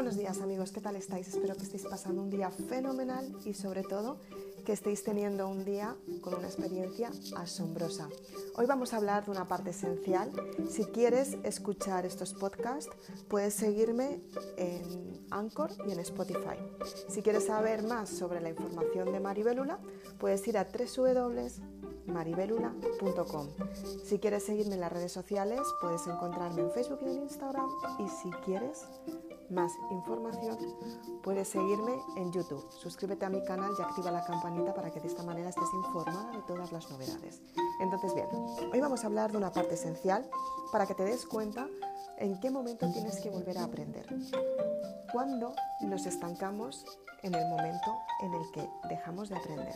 buenos días amigos, ¿qué tal estáis? Espero que estéis pasando un día fenomenal y sobre todo que estéis teniendo un día con una experiencia asombrosa. Hoy vamos a hablar de una parte esencial. Si quieres escuchar estos podcasts, puedes seguirme en Anchor y en Spotify. Si quieres saber más sobre la información de Maribelula, puedes ir a www.maribelula.com. Si quieres seguirme en las redes sociales, puedes encontrarme en Facebook y en Instagram. Y si quieres más información, puedes seguirme en YouTube. Suscríbete a mi canal y activa la campanita para que de esta manera estés informada de todas las novedades. Entonces, bien, hoy vamos a hablar de una parte esencial para que te des cuenta en qué momento tienes que volver a aprender. Cuando nos estancamos en el momento en el que dejamos de aprender.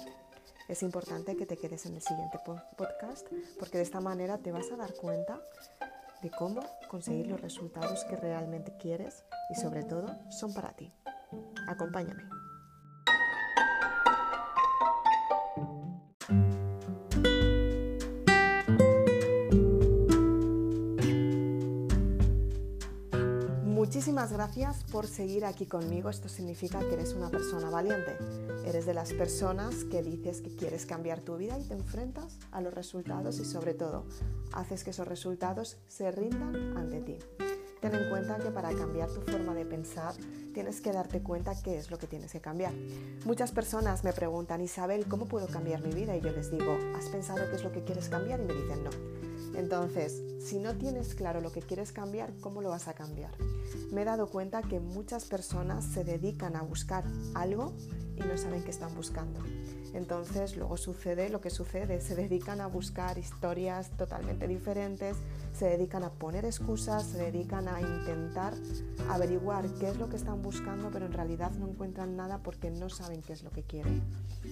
Es importante que te quedes en el siguiente podcast porque de esta manera te vas a dar cuenta de cómo conseguir los resultados que realmente quieres y sobre todo son para ti. Acompáñame. Muchísimas gracias por seguir aquí conmigo. Esto significa que eres una persona valiente. Eres de las personas que dices que quieres cambiar tu vida y te enfrentas a los resultados y sobre todo haces que esos resultados se rindan ante ti. Ten en cuenta que para cambiar tu forma de pensar tienes que darte cuenta qué es lo que tienes que cambiar. Muchas personas me preguntan, Isabel, ¿cómo puedo cambiar mi vida? Y yo les digo, ¿has pensado qué es lo que quieres cambiar? Y me dicen, no. Entonces, si no tienes claro lo que quieres cambiar, ¿cómo lo vas a cambiar? Me he dado cuenta que muchas personas se dedican a buscar algo y no saben qué están buscando. Entonces luego sucede lo que sucede, se dedican a buscar historias totalmente diferentes, se dedican a poner excusas, se dedican a intentar averiguar qué es lo que están buscando, pero en realidad no encuentran nada porque no saben qué es lo que quieren.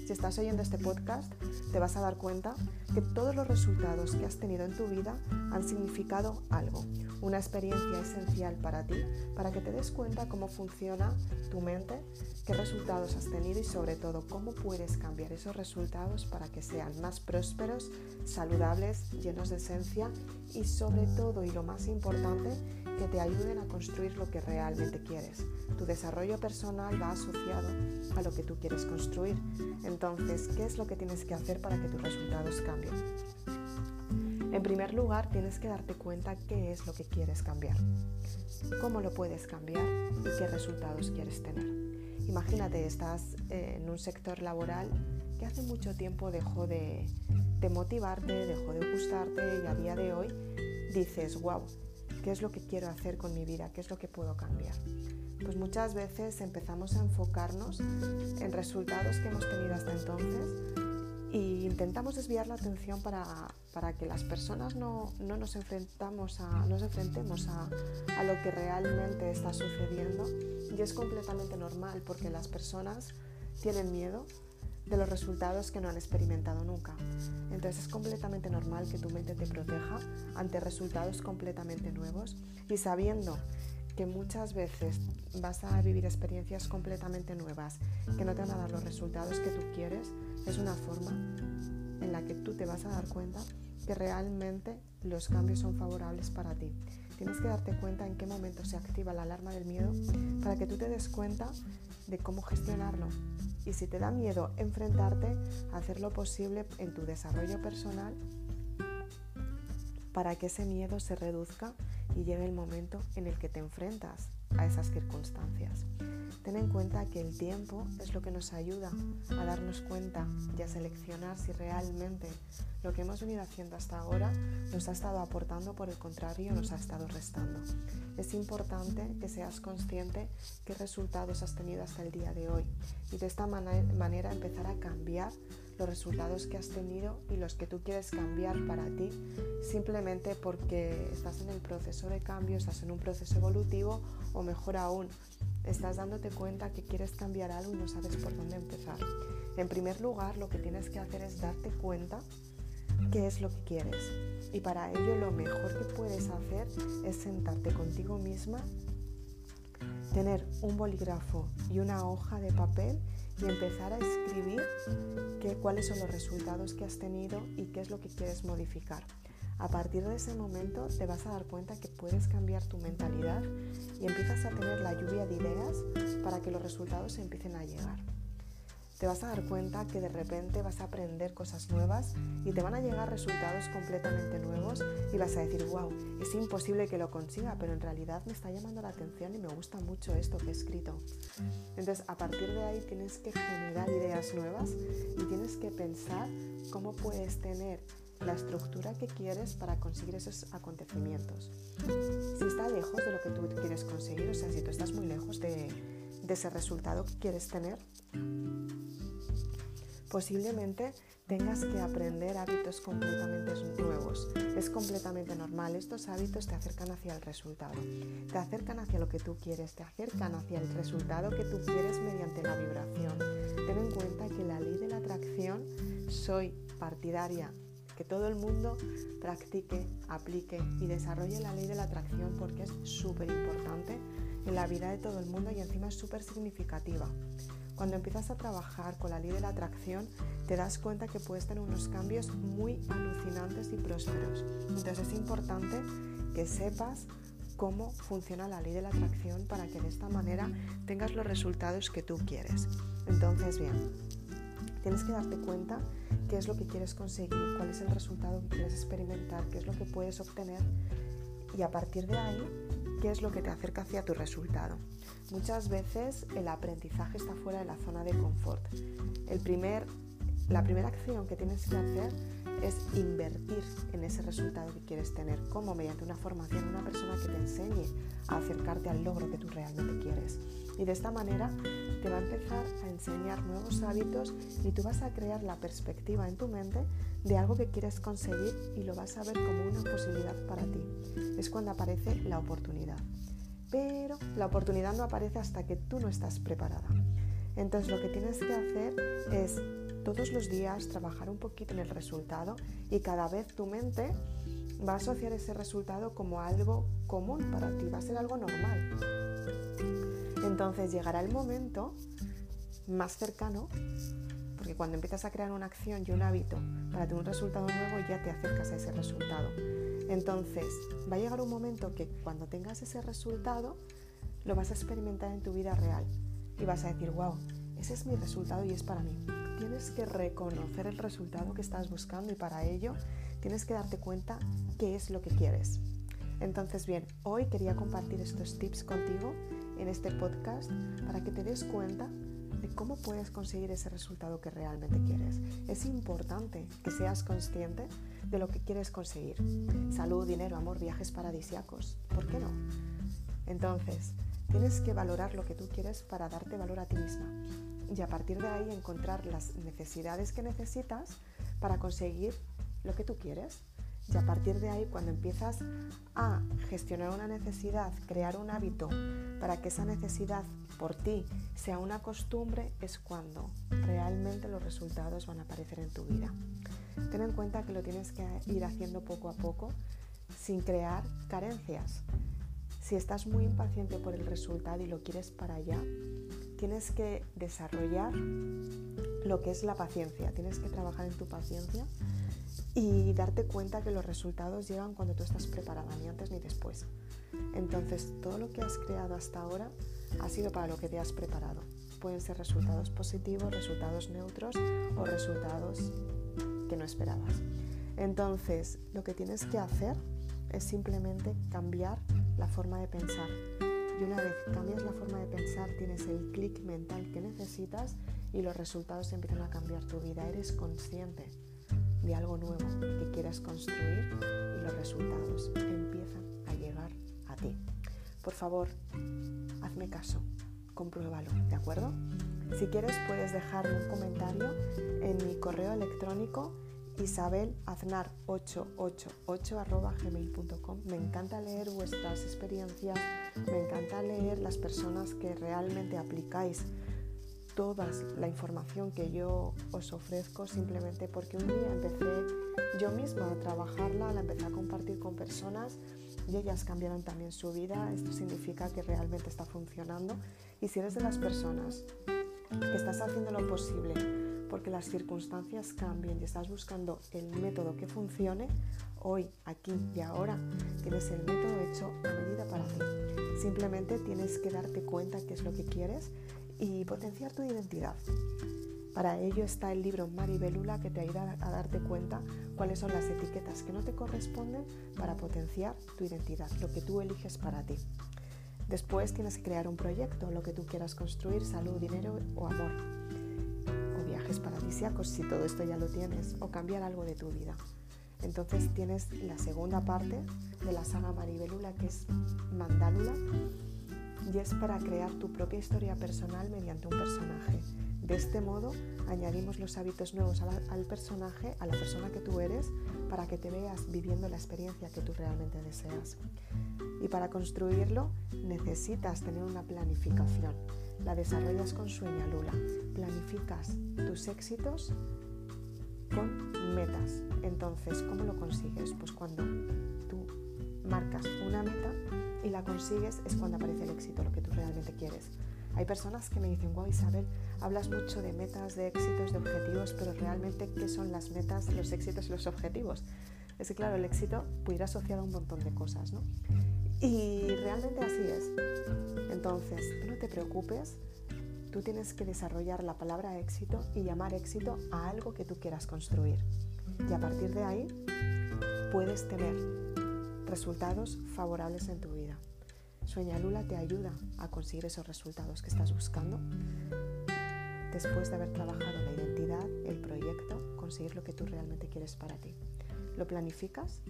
Si estás oyendo este podcast, te vas a dar cuenta que todos los resultados que has tenido en tu vida han significado algo, una experiencia esencial para ti, para que te des cuenta cómo funciona tu mente, qué resultados has tenido y sobre todo cómo puedes cambiar esos resultados para que sean más prósperos, saludables, llenos de esencia y sobre todo y lo más importante, que te ayuden a construir lo que realmente quieres. Tu desarrollo personal va asociado a lo que tú quieres construir. Entonces, ¿qué es lo que tienes que hacer para que tus resultados cambien? En primer lugar, tienes que darte cuenta qué es lo que quieres cambiar, cómo lo puedes cambiar y qué resultados quieres tener. Imagínate, estás en un sector laboral que hace mucho tiempo dejó de, motivarte, dejó de gustarte y a día de hoy dices, wow, ¿qué es lo que quiero hacer con mi vida? ¿Qué es lo que puedo cambiar? Pues muchas veces empezamos a enfocarnos en resultados que hemos tenido hasta entonces e intentamos desviar la atención para, para que las personas no, no, nos, enfrentamos a, nos enfrentemos a, a lo que realmente está sucediendo y es completamente normal porque las personas tienen miedo de los resultados que no han experimentado nunca. Entonces es completamente normal que tu mente te proteja ante resultados completamente nuevos y sabiendo que muchas veces vas a vivir experiencias completamente nuevas que no te van a dar los resultados que tú quieres, es una forma en la que tú te vas a dar cuenta que realmente los cambios son favorables para ti. Tienes que darte cuenta en qué momento se activa la alarma del miedo para que tú te des cuenta de cómo gestionarlo. Y si te da miedo enfrentarte, hacer lo posible en tu desarrollo personal para que ese miedo se reduzca y llegue el momento en el que te enfrentas a esas circunstancias. Ten en cuenta que el tiempo es lo que nos ayuda a darnos cuenta y a seleccionar si realmente lo que hemos venido haciendo hasta ahora nos ha estado aportando, por el contrario, nos ha estado restando. Es importante que seas consciente qué resultados has tenido hasta el día de hoy y de esta manera empezar a cambiar los resultados que has tenido y los que tú quieres cambiar para ti, simplemente porque estás en el proceso de cambio, estás en un proceso evolutivo o mejor aún, estás dándote cuenta que quieres cambiar algo y no sabes por dónde empezar. En primer lugar, lo que tienes que hacer es darte cuenta qué es lo que quieres. Y para ello lo mejor que puedes hacer es sentarte contigo misma, tener un bolígrafo y una hoja de papel y empezar a escribir qué, cuáles son los resultados que has tenido y qué es lo que quieres modificar. A partir de ese momento te vas a dar cuenta que puedes cambiar tu mentalidad y empiezas a tener la lluvia de ideas para que los resultados empiecen a llegar te vas a dar cuenta que de repente vas a aprender cosas nuevas y te van a llegar resultados completamente nuevos y vas a decir, wow, es imposible que lo consiga, pero en realidad me está llamando la atención y me gusta mucho esto que he escrito. Entonces, a partir de ahí tienes que generar ideas nuevas y tienes que pensar cómo puedes tener la estructura que quieres para conseguir esos acontecimientos. Si está lejos de lo que tú quieres conseguir, o sea, si tú estás muy lejos de, de ese resultado que quieres tener, posiblemente tengas que aprender hábitos completamente nuevos. Es completamente normal. Estos hábitos te acercan hacia el resultado. Te acercan hacia lo que tú quieres. Te acercan hacia el resultado que tú quieres mediante la vibración. Ten en cuenta que la ley de la atracción soy partidaria que todo el mundo practique, aplique y desarrolle la ley de la atracción porque es súper importante en la vida de todo el mundo y encima es súper significativa. Cuando empiezas a trabajar con la ley de la atracción, te das cuenta que puedes tener unos cambios muy alucinantes y prósperos. Entonces es importante que sepas cómo funciona la ley de la atracción para que de esta manera tengas los resultados que tú quieres. Entonces, bien, tienes que darte cuenta qué es lo que quieres conseguir, cuál es el resultado que quieres experimentar, qué es lo que puedes obtener y a partir de ahí, qué es lo que te acerca hacia tu resultado. Muchas veces el aprendizaje está fuera de la zona de confort. El primer, la primera acción que tienes que hacer es invertir en ese resultado que quieres tener, como mediante una formación, una persona que te enseñe a acercarte al logro que tú realmente quieres. Y de esta manera te va a empezar a enseñar nuevos hábitos y tú vas a crear la perspectiva en tu mente de algo que quieres conseguir y lo vas a ver como una posibilidad para ti. Es cuando aparece la oportunidad pero la oportunidad no aparece hasta que tú no estás preparada. Entonces lo que tienes que hacer es todos los días trabajar un poquito en el resultado y cada vez tu mente va a asociar ese resultado como algo común para ti, va a ser algo normal. Entonces llegará el momento más cercano, porque cuando empiezas a crear una acción y un hábito para tener un resultado nuevo ya te acercas a ese resultado. Entonces, va a llegar un momento que cuando tengas ese resultado, lo vas a experimentar en tu vida real y vas a decir, wow, ese es mi resultado y es para mí. Tienes que reconocer el resultado que estás buscando y para ello tienes que darte cuenta qué es lo que quieres. Entonces, bien, hoy quería compartir estos tips contigo en este podcast para que te des cuenta cómo puedes conseguir ese resultado que realmente quieres. Es importante que seas consciente de lo que quieres conseguir. Salud, dinero, amor, viajes paradisiacos. ¿Por qué no? Entonces, tienes que valorar lo que tú quieres para darte valor a ti misma y a partir de ahí encontrar las necesidades que necesitas para conseguir lo que tú quieres. Y a partir de ahí, cuando empiezas a gestionar una necesidad, crear un hábito para que esa necesidad por ti sea una costumbre, es cuando realmente los resultados van a aparecer en tu vida. Ten en cuenta que lo tienes que ir haciendo poco a poco sin crear carencias. Si estás muy impaciente por el resultado y lo quieres para allá, tienes que desarrollar lo que es la paciencia. Tienes que trabajar en tu paciencia y darte cuenta que los resultados llegan cuando tú estás preparada, ni antes ni después. Entonces, todo lo que has creado hasta ahora ha sido para lo que te has preparado. Pueden ser resultados positivos, resultados neutros o resultados no esperabas. Entonces, lo que tienes que hacer es simplemente cambiar la forma de pensar. Y una vez cambias la forma de pensar, tienes el clic mental que necesitas y los resultados empiezan a cambiar tu vida. Eres consciente de algo nuevo que quieres construir y los resultados empiezan a llegar a ti. Por favor, hazme caso, compruébalo, ¿de acuerdo? Si quieres puedes dejarme un comentario en mi correo electrónico isabelaznar888 Me encanta leer vuestras experiencias, me encanta leer las personas que realmente aplicáis toda la información que yo os ofrezco simplemente porque un día empecé yo misma a trabajarla, la empecé a compartir con personas y ellas cambiaron también su vida. Esto significa que realmente está funcionando. Y si eres de las personas que estás haciendo lo posible porque las circunstancias cambien y estás buscando el método que funcione, hoy, aquí y ahora, tienes el método hecho a medida para ti. Simplemente tienes que darte cuenta qué es lo que quieres y potenciar tu identidad. Para ello está el libro Maribelula que te ayuda a darte cuenta cuáles son las etiquetas que no te corresponden para potenciar tu identidad, lo que tú eliges para ti. Después tienes que crear un proyecto, lo que tú quieras construir, salud, dinero o amor. O viajes paradisíacos si todo esto ya lo tienes, o cambiar algo de tu vida. Entonces tienes la segunda parte de la saga Maribelula que es Mandálula y es para crear tu propia historia personal mediante un personaje. De este modo añadimos los hábitos nuevos al personaje, a la persona que tú eres, para que te veas viviendo la experiencia que tú realmente deseas. Y para construirlo necesitas tener una planificación. La desarrollas con Sueña Lula. Planificas tus éxitos con metas. Entonces, ¿cómo lo consigues? Pues cuando tú marcas una meta y la consigues es cuando aparece el éxito, lo que tú realmente quieres. Hay personas que me dicen, wow Isabel, hablas mucho de metas, de éxitos, de objetivos, pero realmente ¿qué son las metas, los éxitos y los objetivos? Es que claro, el éxito puede ir asociado a un montón de cosas, ¿no? Y realmente así es. Entonces, no te preocupes, tú tienes que desarrollar la palabra éxito y llamar éxito a algo que tú quieras construir. Y a partir de ahí puedes tener resultados favorables en tu vida. Sueña Lula te ayuda a conseguir esos resultados que estás buscando. Después de haber trabajado la identidad, el proyecto, conseguir lo que tú realmente quieres para ti. Lo planificas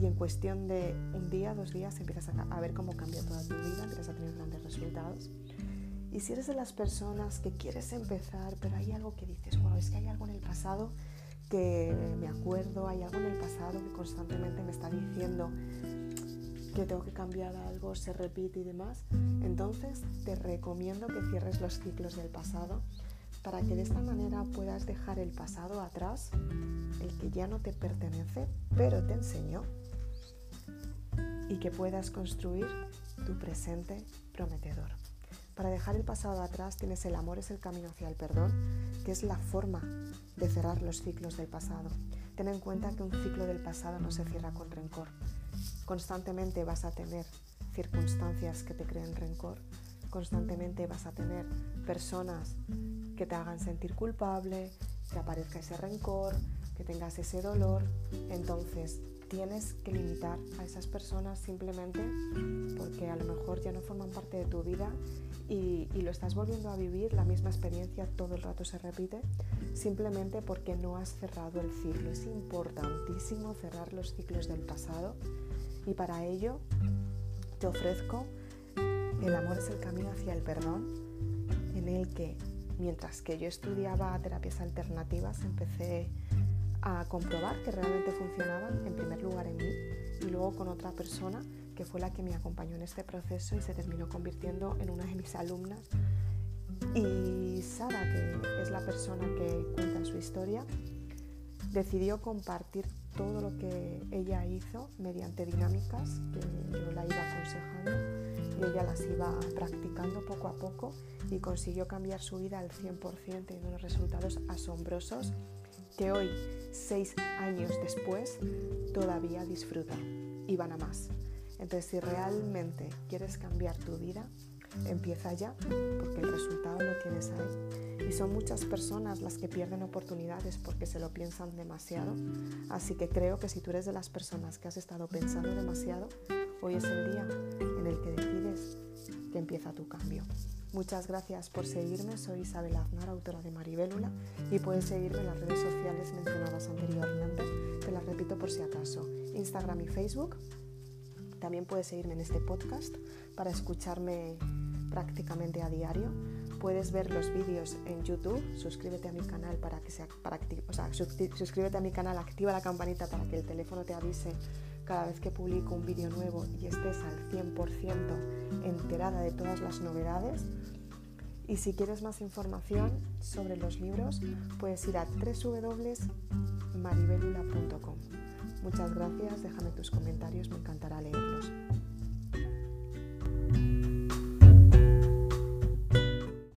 y en cuestión de un día, dos días, empiezas a, ver cómo cambia toda tu vida, empiezas a tener grandes resultados. Y si eres de las personas que quieres empezar, pero hay algo que dices, wow, es que hay algo en el pasado que me acuerdo, hay algo en el pasado que constantemente me está diciendo que tengo que cambiar algo, se repite y demás, entonces te recomiendo que cierres los ciclos del pasado para que de esta manera puedas dejar el pasado atrás, el que ya no te pertenece, pero te enseñó, y que puedas construir tu presente prometedor. Para dejar el pasado atrás tienes el amor es el camino hacia el perdón, que es la forma de cerrar los ciclos del pasado. Ten en cuenta que un ciclo del pasado no se cierra con rencor. Constantemente vas a tener circunstancias que te creen rencor, constantemente vas a tener personas que te hagan sentir culpable, que aparezca ese rencor, que tengas ese dolor. Entonces, tienes que limitar a esas personas simplemente porque a lo mejor ya no forman parte de tu vida y, lo estás volviendo a vivir, la misma experiencia todo el rato se repite, simplemente porque no has cerrado el ciclo. Es importantísimo cerrar los ciclos del pasado y para ello te ofrezco El amor es el camino hacia el perdón, en el que mientras que yo estudiaba terapias alternativas empecé a comprobar que realmente funcionaban, en primer lugar en mí y luego con otra persona que fue la que me acompañó en este proceso y se terminó convirtiendo en una de mis alumnas. Y Sara, que es la persona que cuenta su historia, decidió compartir todo lo que ella hizo mediante dinámicas que yo la iba aconsejando y ella las iba practicando poco a poco y consiguió cambiar su vida al 100% teniendo unos resultados asombrosos que hoy, seis años después, todavía disfruta y van a más. Entonces, si realmente quieres cambiar tu vida, empieza ya, porque el resultado lo tienes ahí. Y son muchas personas las que pierden oportunidades porque se lo piensan demasiado. Así que creo que si tú eres de las personas que has estado pensando demasiado, hoy es el día en el que decides que empieza tu cambio. Muchas gracias por seguirme, soy Isabel Aznar, autora de Maribélula, y puedes seguirme en las redes sociales mencionadas anteriormente, te las repito por si acaso, Instagram y Facebook. También puedes seguirme en este podcast para escucharme prácticamente a diario. Puedes ver los vídeos en YouTube, suscríbete a mi canal para que sea, para, o sea, suscríbete a mi canal, activa la campanita para que el teléfono te avise cada vez que publico un vídeo nuevo y estés al 100% enterada de todas las novedades. Y si quieres más información sobre los libros, puedes ir a www.maribelula.com. Muchas gracias, déjame tus comentarios, me encantará leerlos.